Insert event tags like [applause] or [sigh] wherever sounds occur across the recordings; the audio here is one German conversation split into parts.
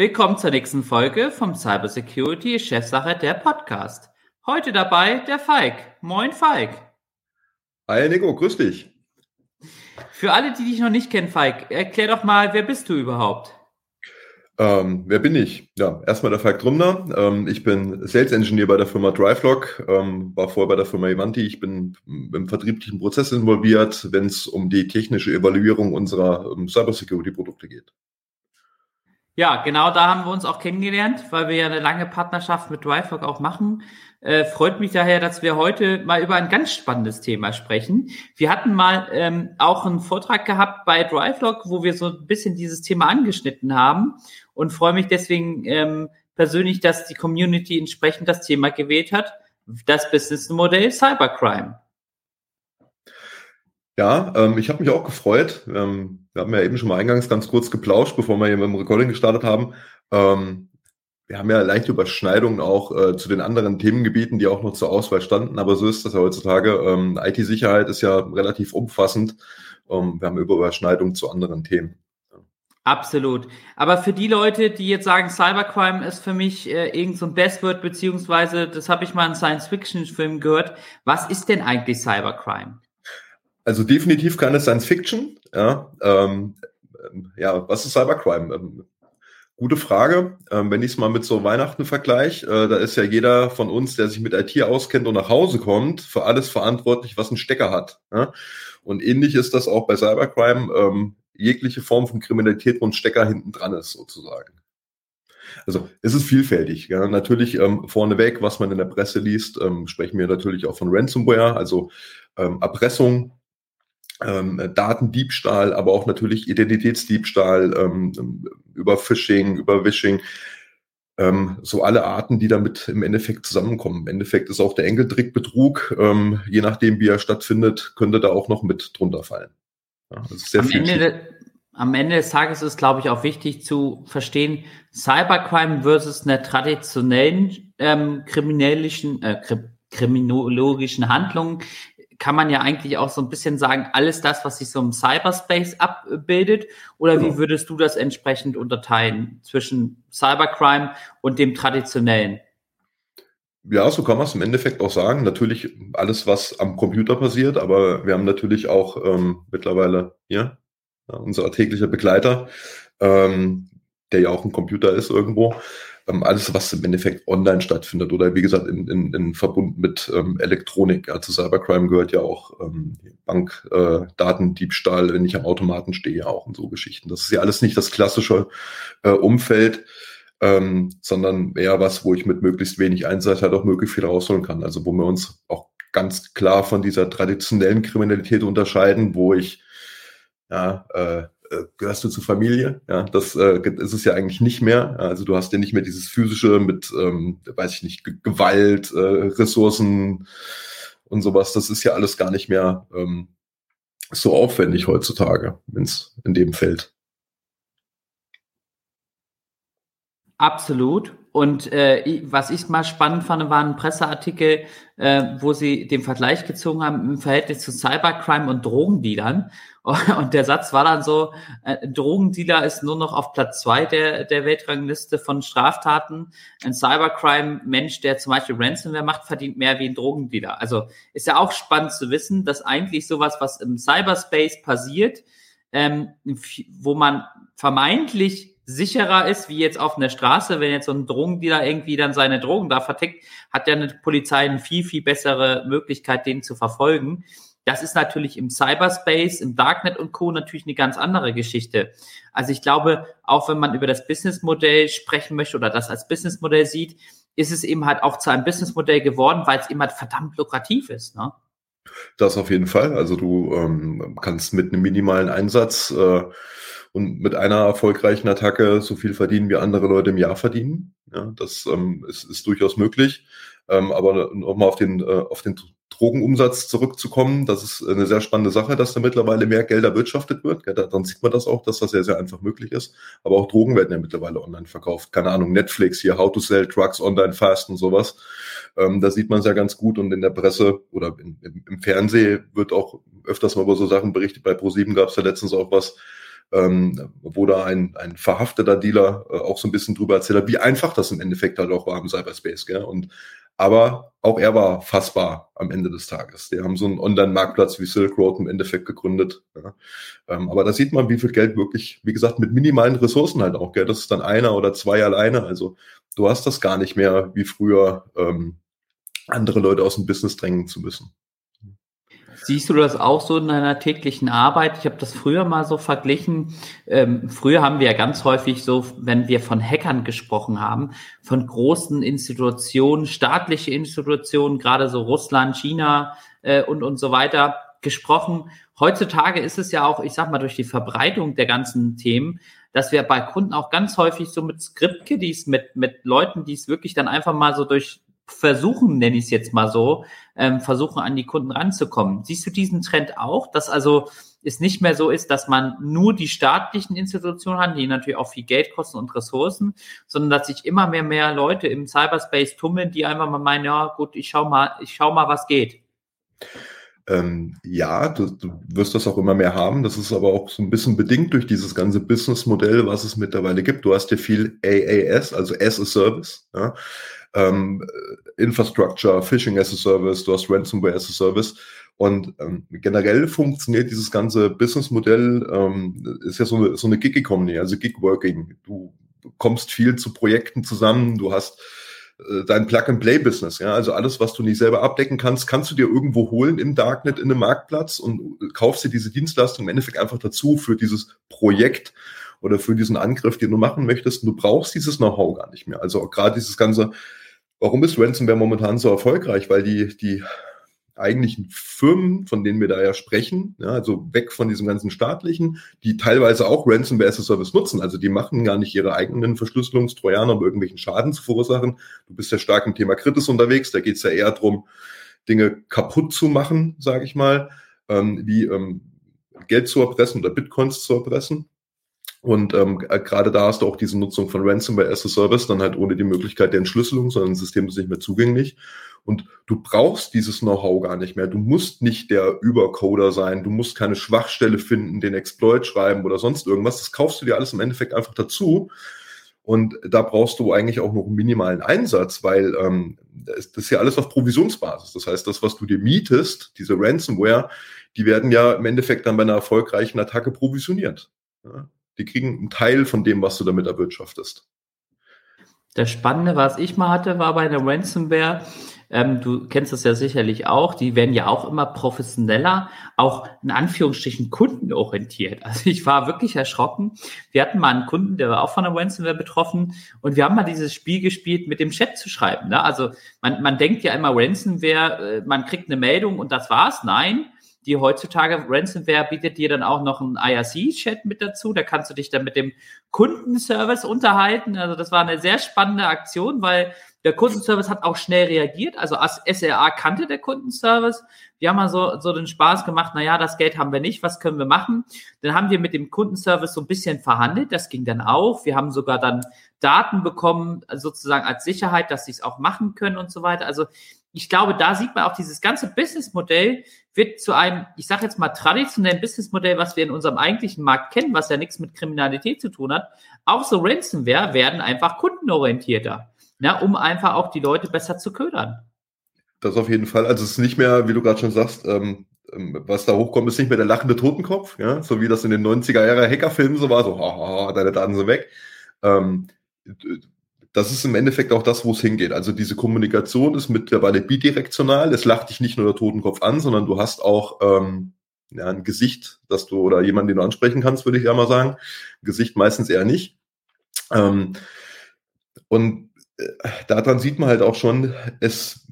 Willkommen zur nächsten Folge vom Cybersecurity Chefsache der Podcast. Heute dabei der Falk. Moin Falk. Hi Nico, grüß dich. Für alle, die dich noch nicht kennen, Falk, erklär doch mal, wer bist du überhaupt? Ähm, wer bin ich? Ja, erstmal der Falk Drumner. Ähm, ich bin Sales Engineer bei der Firma DriveLog, ähm, war vorher bei der Firma Ivanti. Ich bin im vertrieblichen Prozess involviert, wenn es um die technische Evaluierung unserer ähm, Cybersecurity-Produkte geht. Ja, genau da haben wir uns auch kennengelernt, weil wir ja eine lange Partnerschaft mit DriveLog auch machen. Äh, freut mich daher, dass wir heute mal über ein ganz spannendes Thema sprechen. Wir hatten mal ähm, auch einen Vortrag gehabt bei DriveLog, wo wir so ein bisschen dieses Thema angeschnitten haben und freue mich deswegen ähm, persönlich, dass die Community entsprechend das Thema gewählt hat, das Businessmodell Cybercrime. Ja, ähm, ich habe mich auch gefreut. Ähm, wir haben ja eben schon mal eingangs ganz kurz geplauscht, bevor wir hier mit dem Recording gestartet haben. Ähm, wir haben ja leichte Überschneidungen auch äh, zu den anderen Themengebieten, die auch noch zur Auswahl standen. Aber so ist das ja heutzutage. Ähm, IT-Sicherheit ist ja relativ umfassend. Ähm, wir haben Überschneidungen zu anderen Themen. Absolut. Aber für die Leute, die jetzt sagen, Cybercrime ist für mich äh, irgend so ein Bestword, beziehungsweise das habe ich mal in Science-Fiction-Filmen gehört. Was ist denn eigentlich Cybercrime? Also definitiv keine Science Fiction. Ja, ähm, ja was ist Cybercrime? Ähm, gute Frage. Ähm, wenn ich es mal mit so Weihnachten vergleiche, äh, da ist ja jeder von uns, der sich mit IT auskennt und nach Hause kommt, für alles verantwortlich, was ein Stecker hat. Ja? Und ähnlich ist das auch bei Cybercrime. Ähm, jegliche Form von Kriminalität, wo ein Stecker hinten dran ist, sozusagen. Also es ist vielfältig. Ja. Natürlich ähm, vorneweg, was man in der Presse liest, ähm, sprechen wir natürlich auch von Ransomware, also ähm, Erpressung, ähm, Datendiebstahl, aber auch natürlich Identitätsdiebstahl, ähm, über Phishing, über Wishing, ähm, so alle Arten, die damit im Endeffekt zusammenkommen. Im Endeffekt ist auch der Enkeltrickbetrug, ähm, je nachdem wie er stattfindet, könnte da auch noch mit drunter fallen. Ja, am, Ende, am, Ende, des Tages ist, glaube ich, auch wichtig zu verstehen, Cybercrime versus einer traditionellen ähm, kriminellischen, äh, kriminologischen Handlung kann man ja eigentlich auch so ein bisschen sagen, alles das, was sich so im Cyberspace abbildet? Oder genau. wie würdest du das entsprechend unterteilen zwischen Cybercrime und dem traditionellen? Ja, so kann man es im Endeffekt auch sagen. Natürlich alles, was am Computer passiert, aber wir haben natürlich auch ähm, mittlerweile hier ja, unser täglicher Begleiter, ähm, der ja auch ein Computer ist irgendwo ähm, alles, was im Endeffekt online stattfindet oder wie gesagt in, in, in Verbund mit ähm, Elektronik. Ja, zu Cybercrime gehört ja auch ähm, Bankdatendiebstahl, äh, wenn ich am Automaten stehe, auch und so Geschichten. Das ist ja alles nicht das klassische äh, Umfeld, ähm, sondern eher was, wo ich mit möglichst wenig Einsatz halt auch möglichst viel rausholen kann. Also wo wir uns auch ganz klar von dieser traditionellen Kriminalität unterscheiden, wo ich ja, äh, gehörst du zur Familie. Ja, das äh, ist es ja eigentlich nicht mehr. Also du hast ja nicht mehr dieses physische mit, ähm, weiß ich nicht, Gewalt, äh, Ressourcen und sowas. Das ist ja alles gar nicht mehr ähm, so aufwendig heutzutage, wenn es in dem fällt. Absolut. Und äh, was ich mal spannend fand, war ein Presseartikel, äh, wo sie den Vergleich gezogen haben im Verhältnis zu Cybercrime und Drogendealern. [laughs] Und der Satz war dann so, äh, Drogendealer ist nur noch auf Platz zwei der, der Weltrangliste von Straftaten. Ein Cybercrime-Mensch, der zum Beispiel Ransomware macht, verdient mehr wie ein Drogendealer. Also ist ja auch spannend zu wissen, dass eigentlich sowas, was im Cyberspace passiert, ähm, wo man vermeintlich sicherer ist, wie jetzt auf einer Straße, wenn jetzt so ein Drogendealer irgendwie dann seine Drogen da vertickt, hat ja eine Polizei eine viel, viel bessere Möglichkeit, den zu verfolgen. Das ist natürlich im Cyberspace, im Darknet und Co. natürlich eine ganz andere Geschichte. Also ich glaube, auch wenn man über das Businessmodell sprechen möchte oder das als Businessmodell sieht, ist es eben halt auch zu einem Businessmodell geworden, weil es eben halt verdammt lukrativ ist. Ne? Das auf jeden Fall. Also du ähm, kannst mit einem minimalen Einsatz äh, und mit einer erfolgreichen Attacke so viel verdienen, wie andere Leute im Jahr verdienen. Ja, das ähm, ist, ist durchaus möglich. Ähm, aber nochmal auf den, äh, auf den Drogenumsatz zurückzukommen, das ist eine sehr spannende Sache, dass da mittlerweile mehr Geld erwirtschaftet wird. Ja, dann sieht man das auch, dass das sehr, sehr einfach möglich ist. Aber auch Drogen werden ja mittlerweile online verkauft. Keine Ahnung, Netflix hier, How to Sell Drugs Online Fast und sowas. Ähm, da sieht man es ja ganz gut und in der Presse oder in, im, im Fernsehen wird auch öfters mal über so Sachen berichtet. Bei ProSieben gab es ja letztens auch was, ähm, wo da ein, ein verhafteter Dealer äh, auch so ein bisschen drüber erzählt hat, wie einfach das im Endeffekt halt auch war im Cyberspace. Gell? Und aber auch er war fassbar am Ende des Tages. Die haben so einen Online-Marktplatz wie Silk Road im Endeffekt gegründet. Ja. Ähm, aber da sieht man, wie viel Geld wirklich, wie gesagt, mit minimalen Ressourcen halt auch. Gell? Das ist dann einer oder zwei alleine. Also du hast das gar nicht mehr wie früher, ähm, andere Leute aus dem Business drängen zu müssen. Siehst du das auch so in deiner täglichen Arbeit? Ich habe das früher mal so verglichen. Ähm, früher haben wir ja ganz häufig so, wenn wir von Hackern gesprochen haben, von großen Institutionen, staatliche Institutionen, gerade so Russland, China äh, und, und so weiter gesprochen. Heutzutage ist es ja auch, ich sag mal, durch die Verbreitung der ganzen Themen, dass wir bei Kunden auch ganz häufig so mit Script-Kiddies, mit, mit Leuten, die es wirklich dann einfach mal so durch versuchen, nenne ich es jetzt mal so, ähm, versuchen an die Kunden ranzukommen. Siehst du diesen Trend auch, dass also es nicht mehr so ist, dass man nur die staatlichen Institutionen hat, die natürlich auch viel Geld kosten und Ressourcen, sondern dass sich immer mehr mehr Leute im Cyberspace tummeln, die einfach mal meinen, ja gut, ich schau mal, ich schau mal, was geht. Ähm, ja, du, du wirst das auch immer mehr haben. Das ist aber auch so ein bisschen bedingt durch dieses ganze Businessmodell, was es mittlerweile gibt. Du hast ja viel AAS, also as a Service. Ja? Ähm, Infrastructure, Phishing as a Service, du hast Ransomware as a Service. Und ähm, generell funktioniert dieses ganze Businessmodell, ähm, ist ja so eine, so eine Gig-Economy, also Gig-Working. Du kommst viel zu Projekten zusammen, du hast äh, dein Plug-and-Play-Business, ja, also alles, was du nicht selber abdecken kannst, kannst du dir irgendwo holen im Darknet in einem Marktplatz und kaufst dir diese Dienstleistung im Endeffekt einfach dazu für dieses Projekt oder für diesen Angriff, den du machen möchtest. Und du brauchst dieses Know-how gar nicht mehr. Also gerade dieses ganze Warum ist Ransomware momentan so erfolgreich? Weil die, die eigentlichen Firmen, von denen wir da ja sprechen, ja, also weg von diesem ganzen staatlichen, die teilweise auch Ransomware as a Service nutzen. Also die machen gar nicht ihre eigenen Verschlüsselungstrojaner, um irgendwelchen Schaden zu verursachen. Du bist ja stark im Thema Kritis unterwegs. Da geht es ja eher darum, Dinge kaputt zu machen, sage ich mal, ähm, wie ähm, Geld zu erpressen oder Bitcoins zu erpressen. Und ähm, äh, gerade da hast du auch diese Nutzung von Ransomware as a Service, dann halt ohne die Möglichkeit der Entschlüsselung, sondern das System ist nicht mehr zugänglich. Und du brauchst dieses Know-how gar nicht mehr. Du musst nicht der Übercoder sein, du musst keine Schwachstelle finden, den Exploit schreiben oder sonst irgendwas. Das kaufst du dir alles im Endeffekt einfach dazu. Und da brauchst du eigentlich auch noch einen minimalen Einsatz, weil ähm, das ist ja alles auf Provisionsbasis. Das heißt, das, was du dir mietest, diese Ransomware, die werden ja im Endeffekt dann bei einer erfolgreichen Attacke provisioniert. Ja? Die kriegen einen Teil von dem, was du damit erwirtschaftest. Das Spannende, was ich mal hatte, war bei der Ransomware, ähm, du kennst das ja sicherlich auch, die werden ja auch immer professioneller, auch in Anführungsstrichen kundenorientiert. Also ich war wirklich erschrocken. Wir hatten mal einen Kunden, der war auch von der Ransomware betroffen und wir haben mal dieses Spiel gespielt, mit dem Chat zu schreiben. Ne? Also man, man denkt ja immer Ransomware, äh, man kriegt eine Meldung und das war's. Nein, die heutzutage Ransomware bietet dir dann auch noch einen IRC-Chat mit dazu. Da kannst du dich dann mit dem Kundenservice unterhalten. Also das war eine sehr spannende Aktion, weil der Kundenservice hat auch schnell reagiert. Also als SRA kannte der Kundenservice. Wir haben mal so, so den Spaß gemacht, naja, das Geld haben wir nicht, was können wir machen? Dann haben wir mit dem Kundenservice so ein bisschen verhandelt, das ging dann auch. Wir haben sogar dann Daten bekommen, sozusagen als Sicherheit, dass sie es auch machen können und so weiter. Also ich glaube, da sieht man auch dieses ganze Businessmodell wird zu einem, ich sage jetzt mal, traditionellen Businessmodell, was wir in unserem eigentlichen Markt kennen, was ja nichts mit Kriminalität zu tun hat. Auch so Ransomware werden einfach kundenorientierter, ne, um einfach auch die Leute besser zu ködern. Das auf jeden Fall. Also es ist nicht mehr, wie du gerade schon sagst, ähm, ähm was da hochkommt, ist nicht mehr der lachende Totenkopf, ja, so wie das in den 90er Jahre Hackerfilmen so war, so, haha, deine Daten sind weg. Ähm, das ist im Endeffekt auch das, wo es hingeht. Also diese Kommunikation ist mittlerweile bidirektional. Es lacht dich nicht nur der Totenkopf an, sondern du hast auch ähm, ja, ein Gesicht, dass du oder jemanden, den du ansprechen kannst, würde ich ja mal sagen. Gesicht meistens eher nicht. Ähm, und äh, daran sieht man halt auch schon, es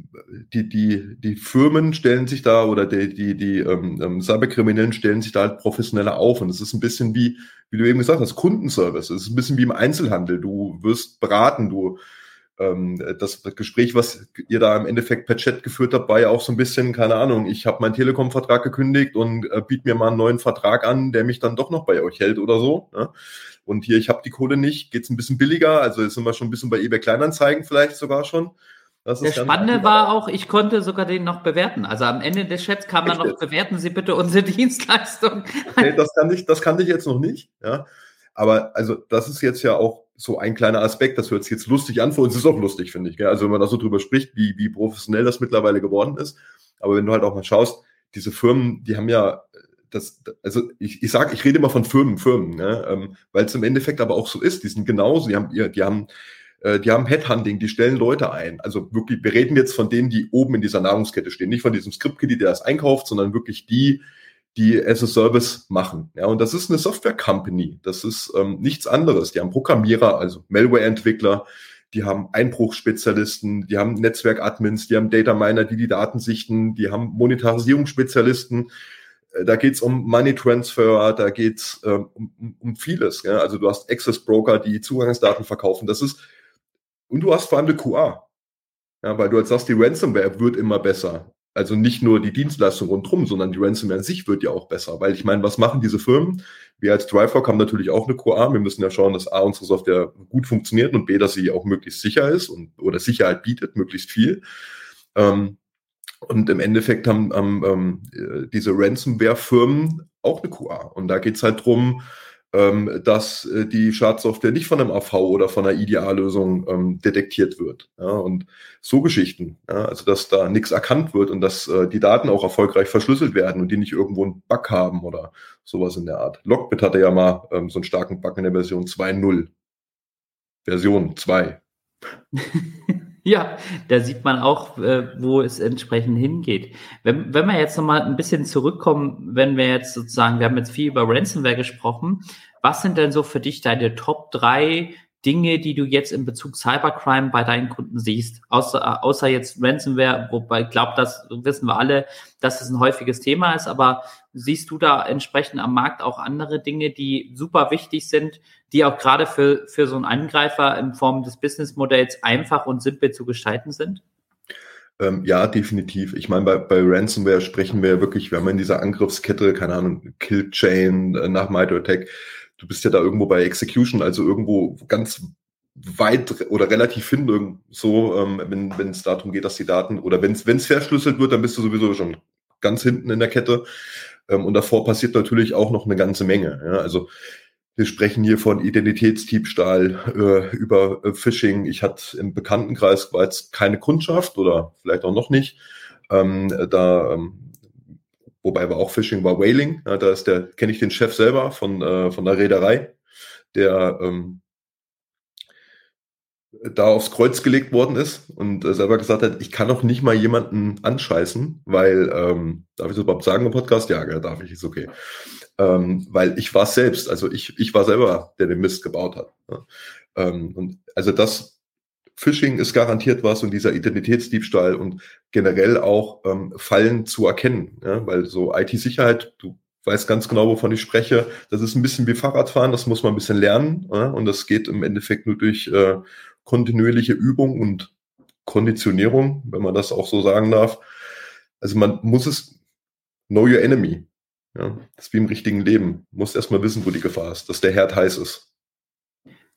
die, die, die Firmen stellen sich da oder die, die, die ähm, ähm, Cyberkriminellen stellen sich da halt professioneller auf. Und es ist ein bisschen wie, wie du eben gesagt hast, Kundenservice. Es ist ein bisschen wie im Einzelhandel. Du wirst beraten, du ähm, das Gespräch, was ihr da im Endeffekt per Chat geführt habt, war ja auch so ein bisschen, keine Ahnung, ich habe meinen Telekom-Vertrag gekündigt und äh, biete mir mal einen neuen Vertrag an, der mich dann doch noch bei euch hält oder so. Ne? Und hier, ich habe die Kohle nicht, geht's ein bisschen billiger, also jetzt sind wir schon ein bisschen bei eBay Kleinanzeigen vielleicht sogar schon. Das das Spannende war auch, ich konnte sogar den noch bewerten. Also am Ende des Chats kann man noch bewerten Sie bitte unsere [laughs] Dienstleistung. Okay, das kann ich, das kannte ich jetzt noch nicht. Ja, aber also das ist jetzt ja auch so ein kleiner Aspekt. Das hört sich jetzt lustig an. Für uns ist auch lustig, finde ich. Gell? Also wenn man da so drüber spricht, wie wie professionell das mittlerweile geworden ist. Aber wenn du halt auch mal schaust, diese Firmen, die haben ja das, also ich, ich sage, ich rede immer von Firmen, Firmen, ne? ähm, weil es im Endeffekt aber auch so ist. Die sind genauso, die haben, die haben äh, die haben Headhunting, die stellen Leute ein. Also wirklich, wir reden jetzt von denen, die oben in dieser Nahrungskette stehen. Nicht von diesem Script-Kitty, der das einkauft, sondern wirklich die, die as a Service machen. Ja, und das ist eine Software-Company. Das ist ähm, nichts anderes. Die haben Programmierer, also Malware-Entwickler, die haben Einbruchspezialisten, die haben Netzwerk-Admins, die haben Data Miner, die die Daten sichten, die haben Monetarisierungsspezialisten. Äh, da geht's um Money Transfer, da geht's ähm, um, um vieles. Ja? Also du hast Access Broker, die Zugangsdaten verkaufen. Das ist und du hast vor allem eine QA. Ja, weil du jetzt sagst, die Ransomware wird immer besser. Also nicht nur die Dienstleistung rundherum, sondern die Ransomware an sich wird ja auch besser. Weil ich meine, was machen diese Firmen? Wir als DriveHawk haben natürlich auch eine QA. Wir müssen ja schauen, dass A, unsere Software gut funktioniert und B, dass sie auch möglichst sicher ist und oder Sicherheit bietet, möglichst viel. Ähm, und im Endeffekt haben, haben ähm, äh, diese Ransomware-Firmen auch eine QA. Und da geht's halt drum, ähm, dass äh, die Schadsoftware nicht von einem AV oder von einer IDA-Lösung ähm, detektiert wird. Ja, und so Geschichten, ja, also dass da nichts erkannt wird und dass äh, die Daten auch erfolgreich verschlüsselt werden und die nicht irgendwo einen Bug haben oder sowas in der Art. Lockbit hatte ja mal ähm, so einen starken Bug in der Version 2.0. Version 2. [laughs] Ja, da sieht man auch, äh, wo es entsprechend hingeht. Wenn, wenn wir jetzt nochmal ein bisschen zurückkommen, wenn wir jetzt sozusagen, wir haben jetzt viel über Ransomware gesprochen, was sind denn so für dich deine Top drei Dinge, die du jetzt in Bezug Cybercrime bei deinen Kunden siehst? Außer, außer jetzt Ransomware, wobei ich glaube, das wissen wir alle, dass es ein häufiges Thema ist, aber siehst du da entsprechend am Markt auch andere Dinge, die super wichtig sind, die auch gerade für, für so einen Angreifer in Form des Businessmodells einfach und simpel zu gestalten sind? Ähm, ja, definitiv. Ich meine, bei, bei Ransomware sprechen wir ja wirklich, wir haben in dieser Angriffskette, keine Ahnung, Killchain äh, nach MITRE-Attack, du bist ja da irgendwo bei Execution, also irgendwo ganz weit oder relativ hin, so, ähm, wenn es darum geht, dass die Daten oder wenn es verschlüsselt wird, dann bist du sowieso schon ganz hinten in der Kette. Ähm, und davor passiert natürlich auch noch eine ganze Menge. Ja? Also wir sprechen hier von Identitätsdiebstahl äh, über äh, Phishing. Ich hatte im Bekanntenkreis jetzt keine Kundschaft oder vielleicht auch noch nicht. Ähm, da ähm, wobei war auch Fishing war Whaling. Ja, da ist der, kenne ich den Chef selber von, äh, von der Reederei, der ähm, da aufs Kreuz gelegt worden ist und äh, selber gesagt hat, ich kann auch nicht mal jemanden anscheißen, weil, ähm, darf ich das überhaupt sagen im Podcast? Ja, ja darf ich, ist okay. Ähm, weil ich war selbst, also ich, ich war selber, der den Mist gebaut hat. Ja. Ähm, und also das Phishing ist garantiert was und dieser Identitätsdiebstahl und generell auch ähm, Fallen zu erkennen. Ja? Weil so IT-Sicherheit, du weißt ganz genau, wovon ich spreche. Das ist ein bisschen wie Fahrradfahren, das muss man ein bisschen lernen. Ja? Und das geht im Endeffekt nur durch äh, kontinuierliche Übung und Konditionierung, wenn man das auch so sagen darf. Also man muss es know your enemy. Ja, das ist wie im richtigen Leben. Du musst erstmal wissen, wo die Gefahr ist, dass der Herd heiß ist.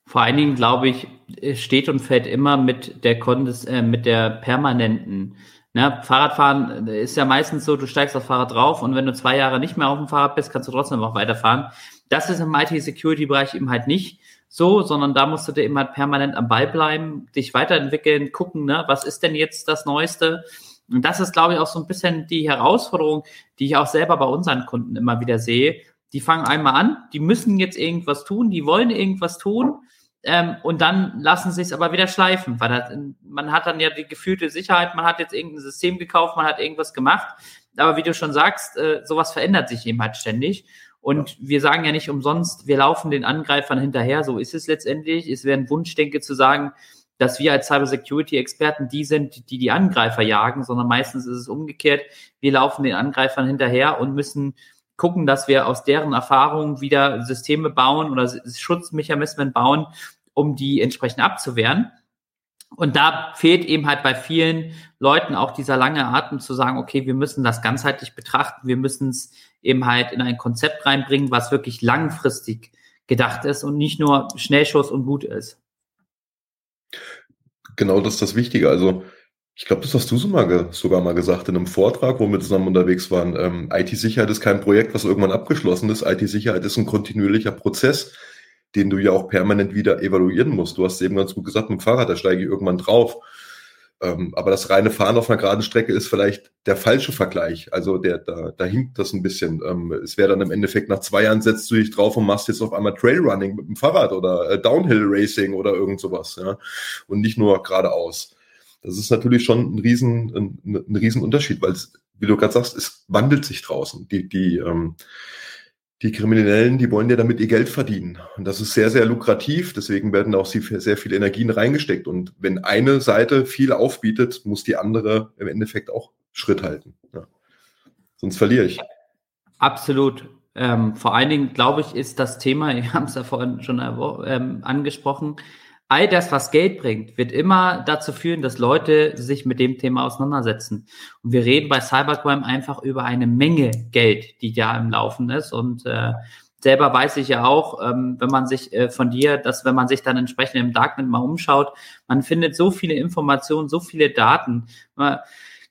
Vor allen Dingen, glaube ich, steht und fällt immer mit der, Kondis, äh, mit der permanenten. Ne? Fahrradfahren ist ja meistens so, du steigst aufs Fahrrad drauf und wenn du zwei Jahre nicht mehr auf dem Fahrrad bist, kannst du trotzdem auch weiterfahren. Das ist im IT-Security-Bereich eben halt nicht so, sondern da musst du dir immer halt permanent am Ball bleiben, dich weiterentwickeln, gucken, ne, was ist denn jetzt das Neueste? Und das ist, glaube ich, auch so ein bisschen die Herausforderung, die ich auch selber bei unseren Kunden immer wieder sehe. Die fangen einmal an, die müssen jetzt irgendwas tun, die wollen irgendwas tun ähm, und dann lassen sie es aber wieder schleifen, weil das, man hat dann ja die gefühlte Sicherheit, man hat jetzt irgendein System gekauft, man hat irgendwas gemacht. Aber wie du schon sagst, äh, sowas verändert sich eben halt ständig. Und wir sagen ja nicht umsonst, wir laufen den Angreifern hinterher. So ist es letztendlich. Es wäre ein Wunschdenke zu sagen, dass wir als Cybersecurity-Experten die sind, die die Angreifer jagen, sondern meistens ist es umgekehrt. Wir laufen den Angreifern hinterher und müssen gucken, dass wir aus deren Erfahrungen wieder Systeme bauen oder Schutzmechanismen bauen, um die entsprechend abzuwehren. Und da fehlt eben halt bei vielen Leuten auch dieser lange Atem zu sagen, okay, wir müssen das ganzheitlich betrachten, wir müssen es eben halt in ein Konzept reinbringen, was wirklich langfristig gedacht ist und nicht nur Schnellschuss und gut ist. Genau das ist das Wichtige. Also ich glaube, das hast du so mal sogar mal gesagt in einem Vortrag, wo wir zusammen unterwegs waren. Ähm, IT-Sicherheit ist kein Projekt, was irgendwann abgeschlossen ist. IT-Sicherheit ist ein kontinuierlicher Prozess, den du ja auch permanent wieder evaluieren musst. Du hast eben ganz gut gesagt, mit dem Fahrrad, da steige ich irgendwann drauf. Ähm, aber das reine Fahren auf einer geraden Strecke ist vielleicht der falsche Vergleich. Also der, da, da hinkt das ein bisschen. Ähm, es wäre dann im Endeffekt nach zwei Jahren setzt du dich drauf und machst jetzt auf einmal Trailrunning mit dem Fahrrad oder äh, Downhill Racing oder irgend sowas, ja. Und nicht nur geradeaus. Das ist natürlich schon ein riesen, ein, ein riesen weil es, wie du gerade sagst, es wandelt sich draußen. Die, die, ähm, die Kriminellen, die wollen ja damit ihr Geld verdienen. Und das ist sehr, sehr lukrativ. Deswegen werden auch sehr viele Energien reingesteckt. Und wenn eine Seite viel aufbietet, muss die andere im Endeffekt auch Schritt halten. Ja. Sonst verliere ich. Absolut. Ähm, vor allen Dingen, glaube ich, ist das Thema, [laughs] wir haben es ja vorhin schon ähm, angesprochen, all das, was Geld bringt, wird immer dazu führen, dass Leute sich mit dem Thema auseinandersetzen. Und wir reden bei Cybercrime einfach über eine Menge Geld, die da im Laufen ist. Und äh, selber weiß ich ja auch, ähm, wenn man sich äh, von dir, dass wenn man sich dann entsprechend im Darknet mal umschaut, man findet so viele Informationen, so viele Daten. Man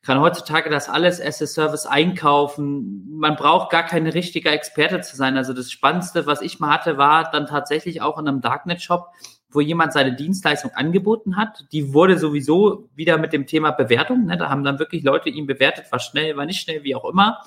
kann heutzutage das alles as a Service einkaufen. Man braucht gar keine richtige Experte zu sein. Also das Spannendste, was ich mal hatte, war dann tatsächlich auch in einem Darknet-Shop wo jemand seine Dienstleistung angeboten hat. Die wurde sowieso wieder mit dem Thema Bewertung. Ne? Da haben dann wirklich Leute ihn bewertet, war schnell, war nicht schnell, wie auch immer.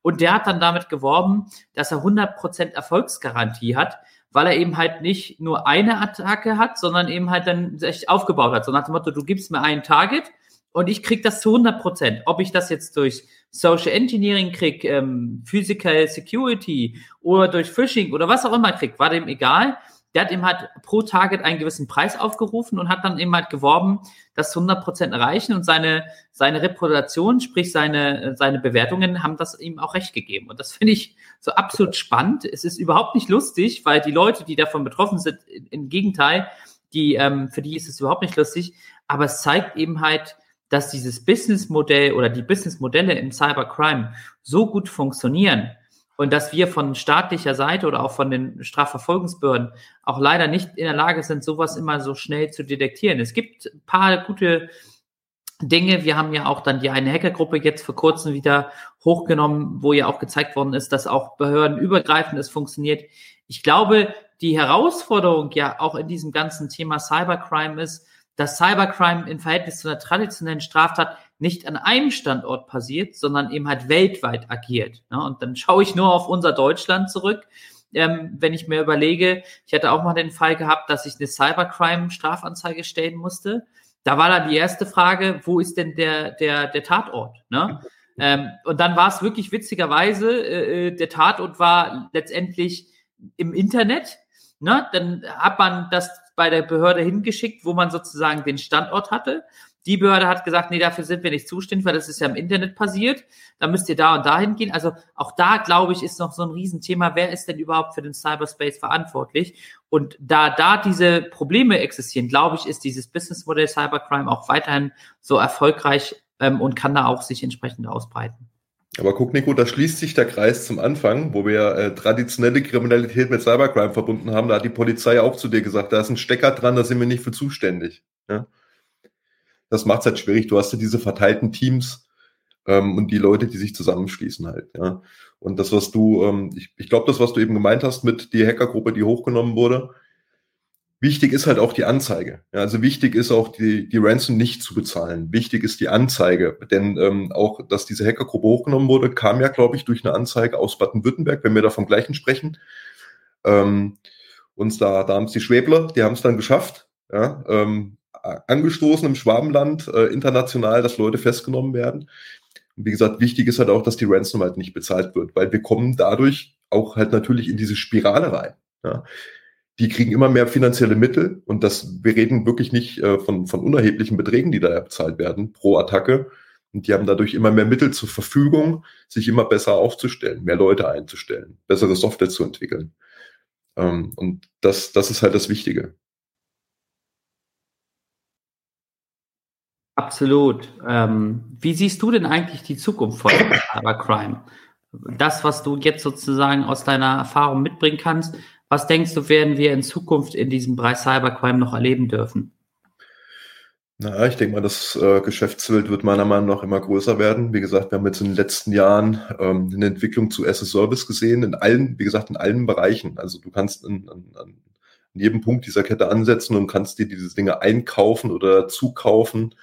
Und der hat dann damit geworben, dass er 100% Erfolgsgarantie hat, weil er eben halt nicht nur eine Attacke hat, sondern eben halt dann sich aufgebaut hat. So nach dem Motto, du gibst mir ein Target und ich krieg das zu 100%. Ob ich das jetzt durch Social Engineering krieg, ähm, Physical Security oder durch Phishing oder was auch immer krieg, war dem egal der hat ihm halt pro Target einen gewissen Preis aufgerufen und hat dann eben halt geworben, das 100% erreichen und seine, seine Reputation, sprich seine, seine Bewertungen haben das ihm auch recht gegeben. Und das finde ich so absolut spannend. Es ist überhaupt nicht lustig, weil die Leute, die davon betroffen sind, im Gegenteil, die, ähm, für die ist es überhaupt nicht lustig, aber es zeigt eben halt, dass dieses Businessmodell oder die Businessmodelle im Cybercrime so gut funktionieren, und dass wir von staatlicher Seite oder auch von den Strafverfolgungsbehörden auch leider nicht in der Lage sind, sowas immer so schnell zu detektieren. Es gibt ein paar gute Dinge. Wir haben ja auch dann die eine Hackergruppe jetzt vor kurzem wieder hochgenommen, wo ja auch gezeigt worden ist, dass auch behördenübergreifend es funktioniert. Ich glaube, die Herausforderung ja auch in diesem ganzen Thema Cybercrime ist, dass Cybercrime im Verhältnis zu einer traditionellen Straftat nicht an einem Standort passiert, sondern eben halt weltweit agiert. Ne? Und dann schaue ich nur auf unser Deutschland zurück. Ähm, wenn ich mir überlege, ich hatte auch mal den Fall gehabt, dass ich eine Cybercrime-Strafanzeige stellen musste. Da war dann die erste Frage, wo ist denn der, der, der Tatort? Ne? Ähm, und dann war es wirklich witzigerweise, äh, äh, der Tatort war letztendlich im Internet. Ne? Dann hat man das bei der Behörde hingeschickt, wo man sozusagen den Standort hatte. Die Behörde hat gesagt, nee, dafür sind wir nicht zuständig, weil das ist ja im Internet passiert. Da müsst ihr da und dahin gehen. Also auch da, glaube ich, ist noch so ein Riesenthema. Wer ist denn überhaupt für den Cyberspace verantwortlich? Und da da diese Probleme existieren, glaube ich, ist dieses Businessmodell Cybercrime auch weiterhin so erfolgreich ähm, und kann da auch sich entsprechend ausbreiten. Aber guck, Nico, da schließt sich der Kreis zum Anfang, wo wir äh, traditionelle Kriminalität mit Cybercrime verbunden haben. Da hat die Polizei auch zu dir gesagt, da ist ein Stecker dran, da sind wir nicht für zuständig. Ja? Das macht es halt schwierig. Du hast ja diese verteilten Teams ähm, und die Leute, die sich zusammenschließen halt, ja. Und das, was du, ähm, ich, ich glaube, das, was du eben gemeint hast mit die Hackergruppe, die hochgenommen wurde, wichtig ist halt auch die Anzeige. Ja, also wichtig ist auch die, die Ransom nicht zu bezahlen. Wichtig ist die Anzeige. Denn ähm, auch, dass diese Hackergruppe hochgenommen wurde, kam ja, glaube ich, durch eine Anzeige aus Baden-Württemberg, wenn wir da vom gleichen sprechen. Ähm, uns da, da haben es die Schwäbler, die haben es dann geschafft. Ja, ähm, angestoßen im Schwabenland äh, international, dass Leute festgenommen werden. Und wie gesagt, wichtig ist halt auch, dass die Ransom halt nicht bezahlt wird, weil wir kommen dadurch auch halt natürlich in diese Spirale rein. Ja. Die kriegen immer mehr finanzielle Mittel und das, wir reden wirklich nicht äh, von, von unerheblichen Beträgen, die da bezahlt werden pro Attacke. Und die haben dadurch immer mehr Mittel zur Verfügung, sich immer besser aufzustellen, mehr Leute einzustellen, bessere Software zu entwickeln. Ähm, und das, das ist halt das Wichtige. Absolut. Ähm, wie siehst du denn eigentlich die Zukunft von Cybercrime? Das, was du jetzt sozusagen aus deiner Erfahrung mitbringen kannst, was denkst du, werden wir in Zukunft in diesem Bereich Cybercrime noch erleben dürfen? Na, ich denke mal, das äh, Geschäftsfeld wird meiner Meinung nach immer größer werden. Wie gesagt, wir haben jetzt in den letzten Jahren ähm, eine Entwicklung zu as a Service gesehen, in allen, wie gesagt, in allen Bereichen. Also du kannst in, in, an jedem Punkt dieser Kette ansetzen und kannst dir diese Dinge einkaufen oder zukaufen.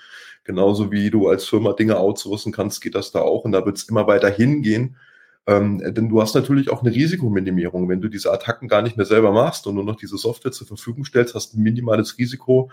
Genauso wie du als Firma Dinge outsourcen kannst, geht das da auch. Und da wird es immer weiter hingehen. Ähm, denn du hast natürlich auch eine Risikominimierung. Wenn du diese Attacken gar nicht mehr selber machst und nur noch diese Software zur Verfügung stellst, hast ein minimales Risiko,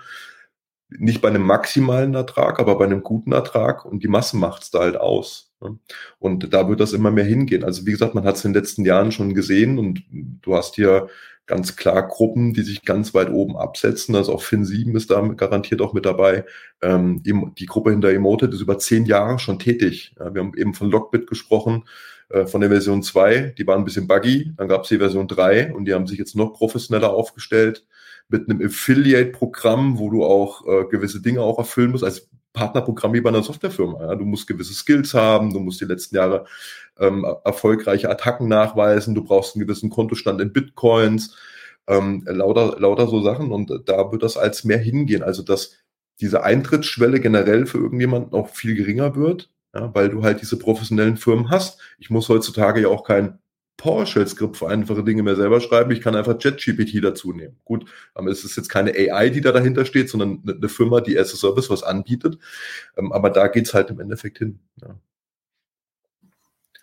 nicht bei einem maximalen Ertrag, aber bei einem guten Ertrag und die Masse macht es da halt aus. Ne? Und da wird das immer mehr hingehen. Also wie gesagt, man hat es in den letzten Jahren schon gesehen und du hast hier ganz klar Gruppen, die sich ganz weit oben absetzen. Also auch Fin7 ist da garantiert auch mit dabei. Ähm, die Gruppe hinter Emoted ist über zehn Jahre schon tätig. Ja, wir haben eben von Lockbit gesprochen, äh, von der Version 2. Die waren ein bisschen buggy. Dann gab es die Version 3 und die haben sich jetzt noch professioneller aufgestellt mit einem Affiliate-Programm, wo du auch äh, gewisse Dinge auch erfüllen musst, als Partnerprogramm wie bei einer Softwarefirma. Ja? Du musst gewisse Skills haben, du musst die letzten Jahre ähm, erfolgreiche Attacken nachweisen, du brauchst einen gewissen Kontostand in Bitcoins, ähm, lauter, lauter so Sachen und da wird das als mehr hingehen. Also dass diese Eintrittsschwelle generell für irgendjemanden auch viel geringer wird, ja, weil du halt diese professionellen Firmen hast. Ich muss heutzutage ja auch kein PowerShell-Skript für einfache Dinge mehr selber schreiben. Ich kann einfach ChatGPT dazu nehmen. Gut, aber es ist jetzt keine AI, die da dahinter steht, sondern eine Firma, die as a Service was anbietet. Ähm, aber da geht's halt im Endeffekt hin. Ja.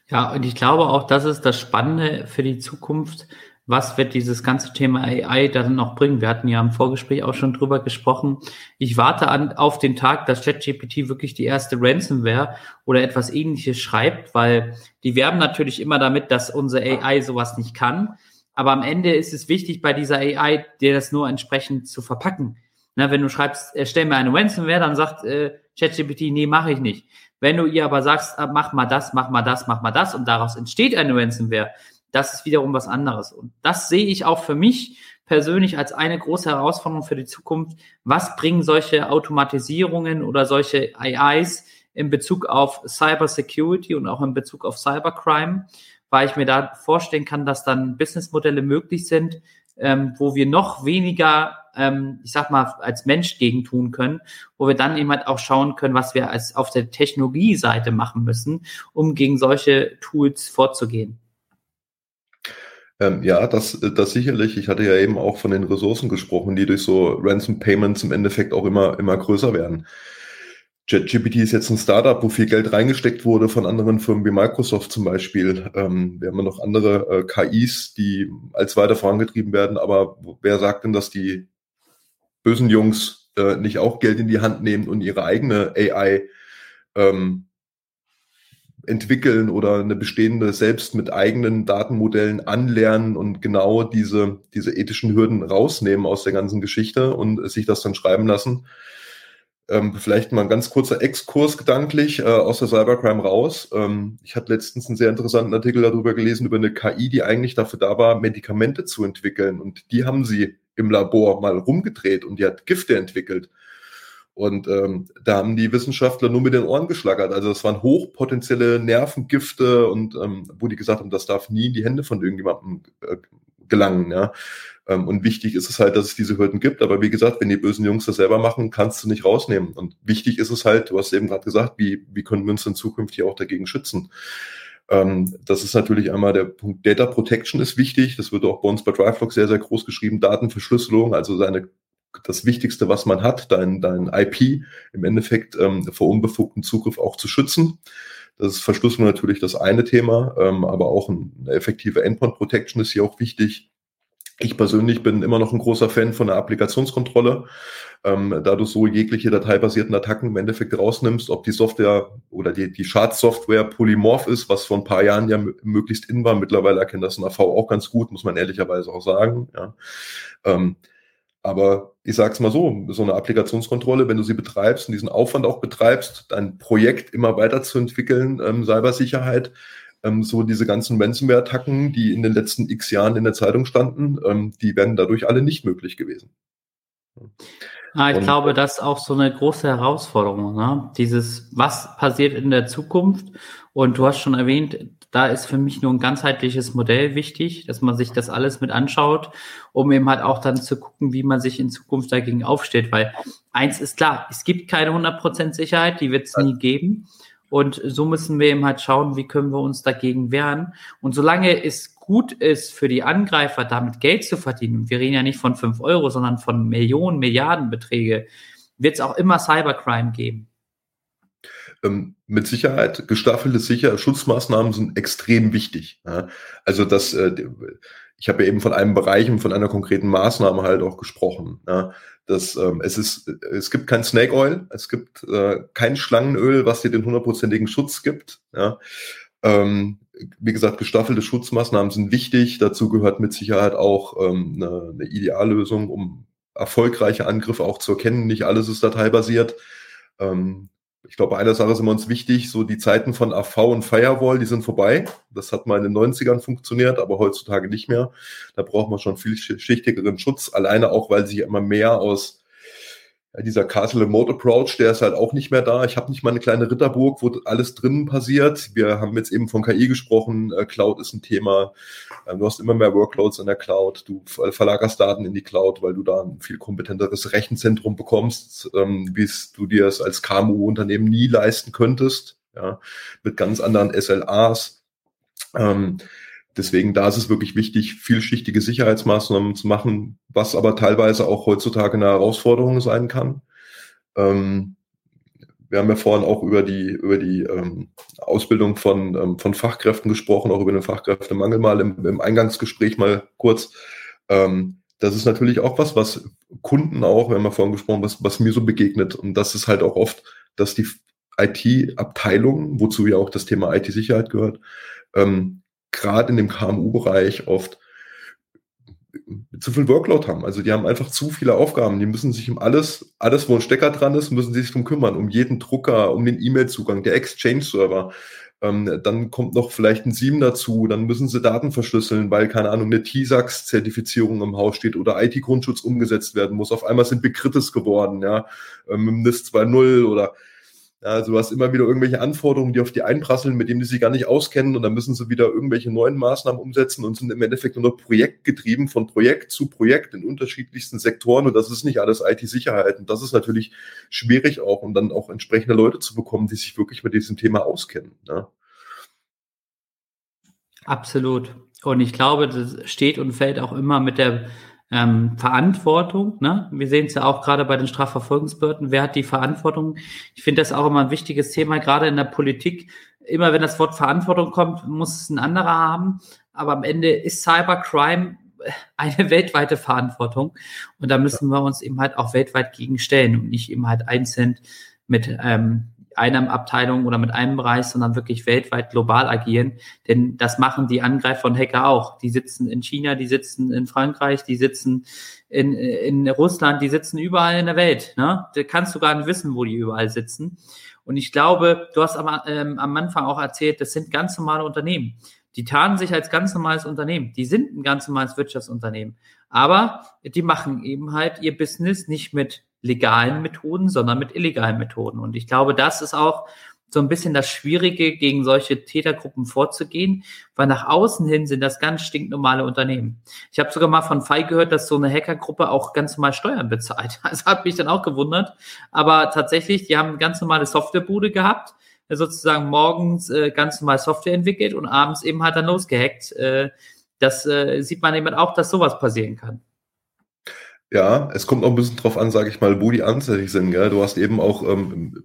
ja, und ich glaube auch, das ist das Spannende für die Zukunft, was wird dieses ganze Thema AI dann noch bringen? Wir hatten ja im Vorgespräch auch schon drüber gesprochen. Ich warte an, auf den Tag, dass ChatGPT wirklich die erste Ransomware oder etwas ähnliches schreibt, weil die werben natürlich immer damit, dass unsere AI sowas nicht kann. Aber am Ende ist es wichtig, bei dieser AI, dir das nur entsprechend zu verpacken. Na, wenn du schreibst, erstell mir eine Ransomware, dann sagt äh, ChatGPT, nee, mache ich nicht. Wenn du ihr aber sagst, ah, mach mal das, mach mal das, mach mal das und daraus entsteht eine Ransomware, das ist wiederum was anderes. Und das sehe ich auch für mich persönlich als eine große Herausforderung für die Zukunft. Was bringen solche Automatisierungen oder solche AIs in Bezug auf Cyber Security und auch in Bezug auf Cybercrime? Weil ich mir da vorstellen kann, dass dann Businessmodelle möglich sind, ähm, wo wir noch weniger, ähm, ich sag mal, als Mensch gegen tun können, wo wir dann eben halt auch schauen können, was wir als auf der Technologieseite machen müssen, um gegen solche Tools vorzugehen. Ähm, ja, das, das sicherlich. Ich hatte ja eben auch von den Ressourcen gesprochen, die durch so Ransom Payments im Endeffekt auch immer, immer größer werden. JetGPT ist jetzt ein Startup, wo viel Geld reingesteckt wurde von anderen Firmen wie Microsoft zum Beispiel. Ähm, wir haben ja noch andere äh, KIs, die als weiter vorangetrieben werden. Aber wer sagt denn, dass die bösen Jungs äh, nicht auch Geld in die Hand nehmen und ihre eigene AI ähm, entwickeln oder eine bestehende selbst mit eigenen Datenmodellen anlernen und genau diese, diese ethischen Hürden rausnehmen aus der ganzen Geschichte und sich das dann schreiben lassen. Ähm, vielleicht mal ein ganz kurzer Exkurs gedanklich äh, aus der Cybercrime raus. Ähm, ich hatte letztens einen sehr interessanten Artikel darüber gelesen, über eine KI, die eigentlich dafür da war, Medikamente zu entwickeln. Und die haben sie im Labor mal rumgedreht und die hat Gifte entwickelt. Und ähm, da haben die Wissenschaftler nur mit den Ohren geschlagert. Also es waren hochpotenzielle Nervengifte und ähm, wo die gesagt haben, das darf nie in die Hände von irgendjemandem äh, gelangen. Ja. Ähm, und wichtig ist es halt, dass es diese Hürden gibt. Aber wie gesagt, wenn die bösen Jungs das selber machen, kannst du nicht rausnehmen. Und wichtig ist es halt, du hast eben gerade gesagt, wie, wie können wir uns in Zukunft hier auch dagegen schützen? Ähm, das ist natürlich einmal der Punkt Data Protection ist wichtig. Das wird auch bei uns bei DriveLog sehr, sehr groß geschrieben. Datenverschlüsselung, also seine das Wichtigste, was man hat, dein, dein IP im Endeffekt ähm, vor unbefugten Zugriff auch zu schützen. Das ist Verschlüsselung natürlich das eine Thema, ähm, aber auch eine effektive Endpoint Protection ist hier auch wichtig. Ich persönlich bin immer noch ein großer Fan von der Applikationskontrolle, ähm, da du so jegliche dateibasierten Attacken im Endeffekt rausnimmst, ob die Software oder die, die Schadsoftware polymorph ist, was vor ein paar Jahren ja möglichst in war. Mittlerweile erkennt das ein AV auch ganz gut, muss man ehrlicherweise auch sagen. Ja. Ähm, aber ich sage es mal so, so eine Applikationskontrolle, wenn du sie betreibst und diesen Aufwand auch betreibst, dein Projekt immer weiterzuentwickeln, ähm, Cybersicherheit, ähm, so diese ganzen Ransomware-Attacken, die in den letzten x Jahren in der Zeitung standen, ähm, die wären dadurch alle nicht möglich gewesen. Ah, ich und, glaube, das ist auch so eine große Herausforderung. Ne? Dieses, was passiert in der Zukunft? Und du hast schon erwähnt, da ist für mich nur ein ganzheitliches Modell wichtig, dass man sich das alles mit anschaut, um eben halt auch dann zu gucken, wie man sich in Zukunft dagegen aufstellt. Weil eins ist klar, es gibt keine 100% Sicherheit, die wird es nie geben. Und so müssen wir eben halt schauen, wie können wir uns dagegen wehren. Und solange es gut ist für die Angreifer, damit Geld zu verdienen, wir reden ja nicht von fünf Euro, sondern von Millionen, Milliardenbeträge, wird es auch immer Cybercrime geben. Ähm, mit Sicherheit, gestaffelte Sicher Schutzmaßnahmen sind extrem wichtig. Ja. Also das, äh, ich habe ja eben von einem Bereich und von einer konkreten Maßnahme halt auch gesprochen. Ja dass ähm, es ist, es gibt kein Snake Oil, es gibt äh, kein Schlangenöl, was dir den hundertprozentigen Schutz gibt. Ja. Ähm, wie gesagt, gestaffelte Schutzmaßnahmen sind wichtig. Dazu gehört mit Sicherheit auch ähm, eine, eine Ideallösung, um erfolgreiche Angriffe auch zu erkennen. Nicht alles ist dateibasiert. Ähm, ich glaube, eine Sache ist immer uns wichtig, so die Zeiten von AV und Firewall, die sind vorbei. Das hat mal in den 90ern funktioniert, aber heutzutage nicht mehr. Da braucht man schon viel schichtigeren Schutz, alleine auch, weil sich immer mehr aus dieser Castle Remote Approach, der ist halt auch nicht mehr da. Ich habe nicht mal eine kleine Ritterburg, wo alles drinnen passiert. Wir haben jetzt eben von KI gesprochen. Äh, Cloud ist ein Thema. Ähm, du hast immer mehr Workloads in der Cloud. Du verlagerst Daten in die Cloud, weil du da ein viel kompetenteres Rechenzentrum bekommst, ähm, wie du dir es als KMU-Unternehmen nie leisten könntest. Ja, mit ganz anderen SLAs. Ähm, Deswegen da ist es wirklich wichtig, vielschichtige Sicherheitsmaßnahmen zu machen, was aber teilweise auch heutzutage eine Herausforderung sein kann. Ähm, wir haben ja vorhin auch über die, über die ähm, Ausbildung von, ähm, von Fachkräften gesprochen, auch über den Fachkräftemangel mal im, im Eingangsgespräch mal kurz. Ähm, das ist natürlich auch was, was Kunden auch, wir haben ja vorhin gesprochen, was, was mir so begegnet. Und das ist halt auch oft, dass die IT-Abteilung, wozu ja auch das Thema IT-Sicherheit gehört, ähm, gerade in dem KMU-Bereich oft zu viel Workload haben. Also die haben einfach zu viele Aufgaben. Die müssen sich um alles, alles, wo ein Stecker dran ist, müssen sie sich drum kümmern. Um jeden Drucker, um den E-Mail-Zugang, der Exchange-Server. Ähm, dann kommt noch vielleicht ein SIEM dazu. Dann müssen sie Daten verschlüsseln, weil, keine Ahnung, eine TISAX-Zertifizierung im Haus steht oder IT-Grundschutz umgesetzt werden muss. Auf einmal sind Begrittes geworden, ja, ähm, mit NIS 2.0 oder also du hast immer wieder irgendwelche Anforderungen, die auf die einprasseln, mit denen die sich gar nicht auskennen und dann müssen sie wieder irgendwelche neuen Maßnahmen umsetzen und sind im Endeffekt nur noch projektgetrieben von Projekt zu Projekt in unterschiedlichsten Sektoren und das ist nicht alles IT-Sicherheit und das ist natürlich schwierig auch, um dann auch entsprechende Leute zu bekommen, die sich wirklich mit diesem Thema auskennen. Ja. Absolut. Und ich glaube, das steht und fällt auch immer mit der ähm, Verantwortung. Ne? Wir sehen es ja auch gerade bei den Strafverfolgungsbehörden. Wer hat die Verantwortung? Ich finde das auch immer ein wichtiges Thema, gerade in der Politik. Immer wenn das Wort Verantwortung kommt, muss es ein anderer haben. Aber am Ende ist Cybercrime eine [laughs] weltweite Verantwortung. Und da müssen wir uns eben halt auch weltweit gegenstellen und nicht eben halt einzeln mit ähm, einer Abteilung oder mit einem Bereich, sondern wirklich weltweit global agieren. Denn das machen die Angreifer und Hacker auch. Die sitzen in China, die sitzen in Frankreich, die sitzen in, in Russland, die sitzen überall in der Welt. Ne? Da kannst du gar nicht wissen, wo die überall sitzen. Und ich glaube, du hast am, ähm, am Anfang auch erzählt, das sind ganz normale Unternehmen. Die tarnen sich als ganz normales Unternehmen. Die sind ein ganz normales Wirtschaftsunternehmen. Aber die machen eben halt ihr Business nicht mit legalen Methoden, sondern mit illegalen Methoden. Und ich glaube, das ist auch so ein bisschen das Schwierige, gegen solche Tätergruppen vorzugehen, weil nach außen hin sind das ganz stinknormale Unternehmen. Ich habe sogar mal von Fei gehört, dass so eine Hackergruppe auch ganz normal Steuern bezahlt. [laughs] Das hat mich dann auch gewundert. Aber tatsächlich, die haben eine ganz normale Softwarebude gehabt, sozusagen morgens äh, ganz normal Software entwickelt und abends eben halt dann losgehackt. Äh, das äh, sieht man eben auch, dass sowas passieren kann. Ja, es kommt auch ein bisschen drauf an, sage ich mal, wo die ansässig sind. Gell? Du hast eben auch, ähm,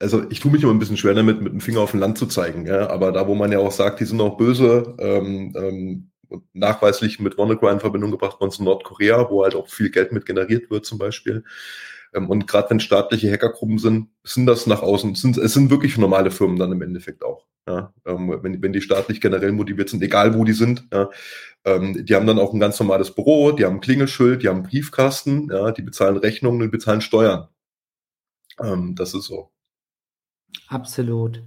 also ich tue mich immer ein bisschen schwer damit, mit dem Finger auf ein Land zu zeigen. Gell? Aber da, wo man ja auch sagt, die sind auch böse, ähm, ähm, nachweislich mit WannaCry in Verbindung gebracht worden zu Nordkorea, wo halt auch viel Geld mit generiert wird zum Beispiel. Ähm, und gerade wenn staatliche Hackergruppen sind, sind das nach außen, sind, es sind wirklich normale Firmen dann im Endeffekt auch. Ja? Ähm, wenn, wenn die staatlich generell motiviert sind, egal wo die sind. Ja? Ähm, die haben dann auch ein ganz normales Büro, die haben ein Klingelschild, die haben einen Briefkasten, ja? die bezahlen Rechnungen und bezahlen Steuern. das ist so. Absolut.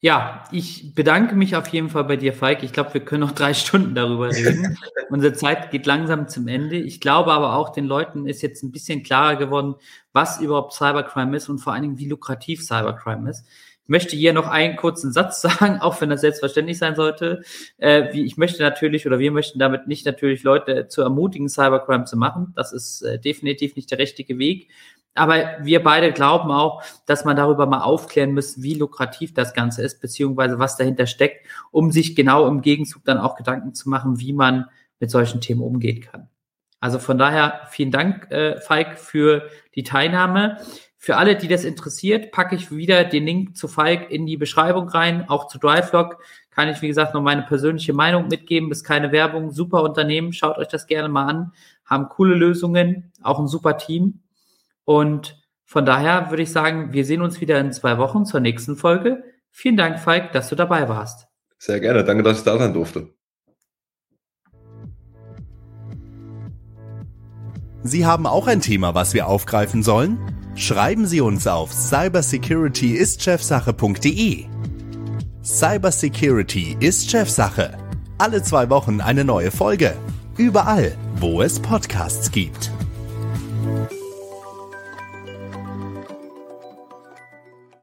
Ja, ich bedanke mich auf jeden Fall bei dir, Falk. Ich glaube, wir können noch drei [laughs] Stunden darüber reden. [laughs] Unsere Zeit geht langsam zum Ende. Ich glaube aber auch, den Leuten ist jetzt ein bisschen klarer geworden, was überhaupt Cybercrime ist und vor allen Dingen, wie lukrativ Cybercrime ist. Möchte hier noch einen kurzen Satz [laughs] sagen, auch wenn das selbstverständlich sein sollte. Äh, wie ich möchte natürlich oder wir möchten damit nicht natürlich Leute zu ermutigen, Cybercrime zu machen. Das ist äh, definitiv nicht der richtige Weg. Aber wir beide glauben auch, dass man darüber mal aufklären muss, wie lukrativ das Ganze ist, beziehungsweise was dahinter steckt, um sich genau im Gegenzug dann auch Gedanken zu machen, wie man mit solchen Themen umgehen kann. Also von daher vielen Dank, äh, Falk, für die Teilnahme. Für alle, die das interessiert, packe ich wieder den Link zu Falk in die Beschreibung rein, auch zu DriveLog. Kann ich, wie gesagt, noch meine persönliche Meinung mitgeben. Ist keine Werbung. Super Unternehmen. Schaut euch das gerne mal an. Haben coole Lösungen. Auch ein super Team. Und von daher würde ich sagen, wir sehen uns wieder in zwei Wochen zur nächsten Folge. Vielen Dank, Falk, dass du dabei warst. Sehr gerne. Danke, dass ich da sein durfte. Sie haben auch ein Thema, was wir aufgreifen sollen? Schreiben Sie uns auf cybersecurityistchefsache.de. Cybersecurity ist Chefsache. Alle zwei Wochen eine neue Folge. Überall, wo es Podcasts gibt.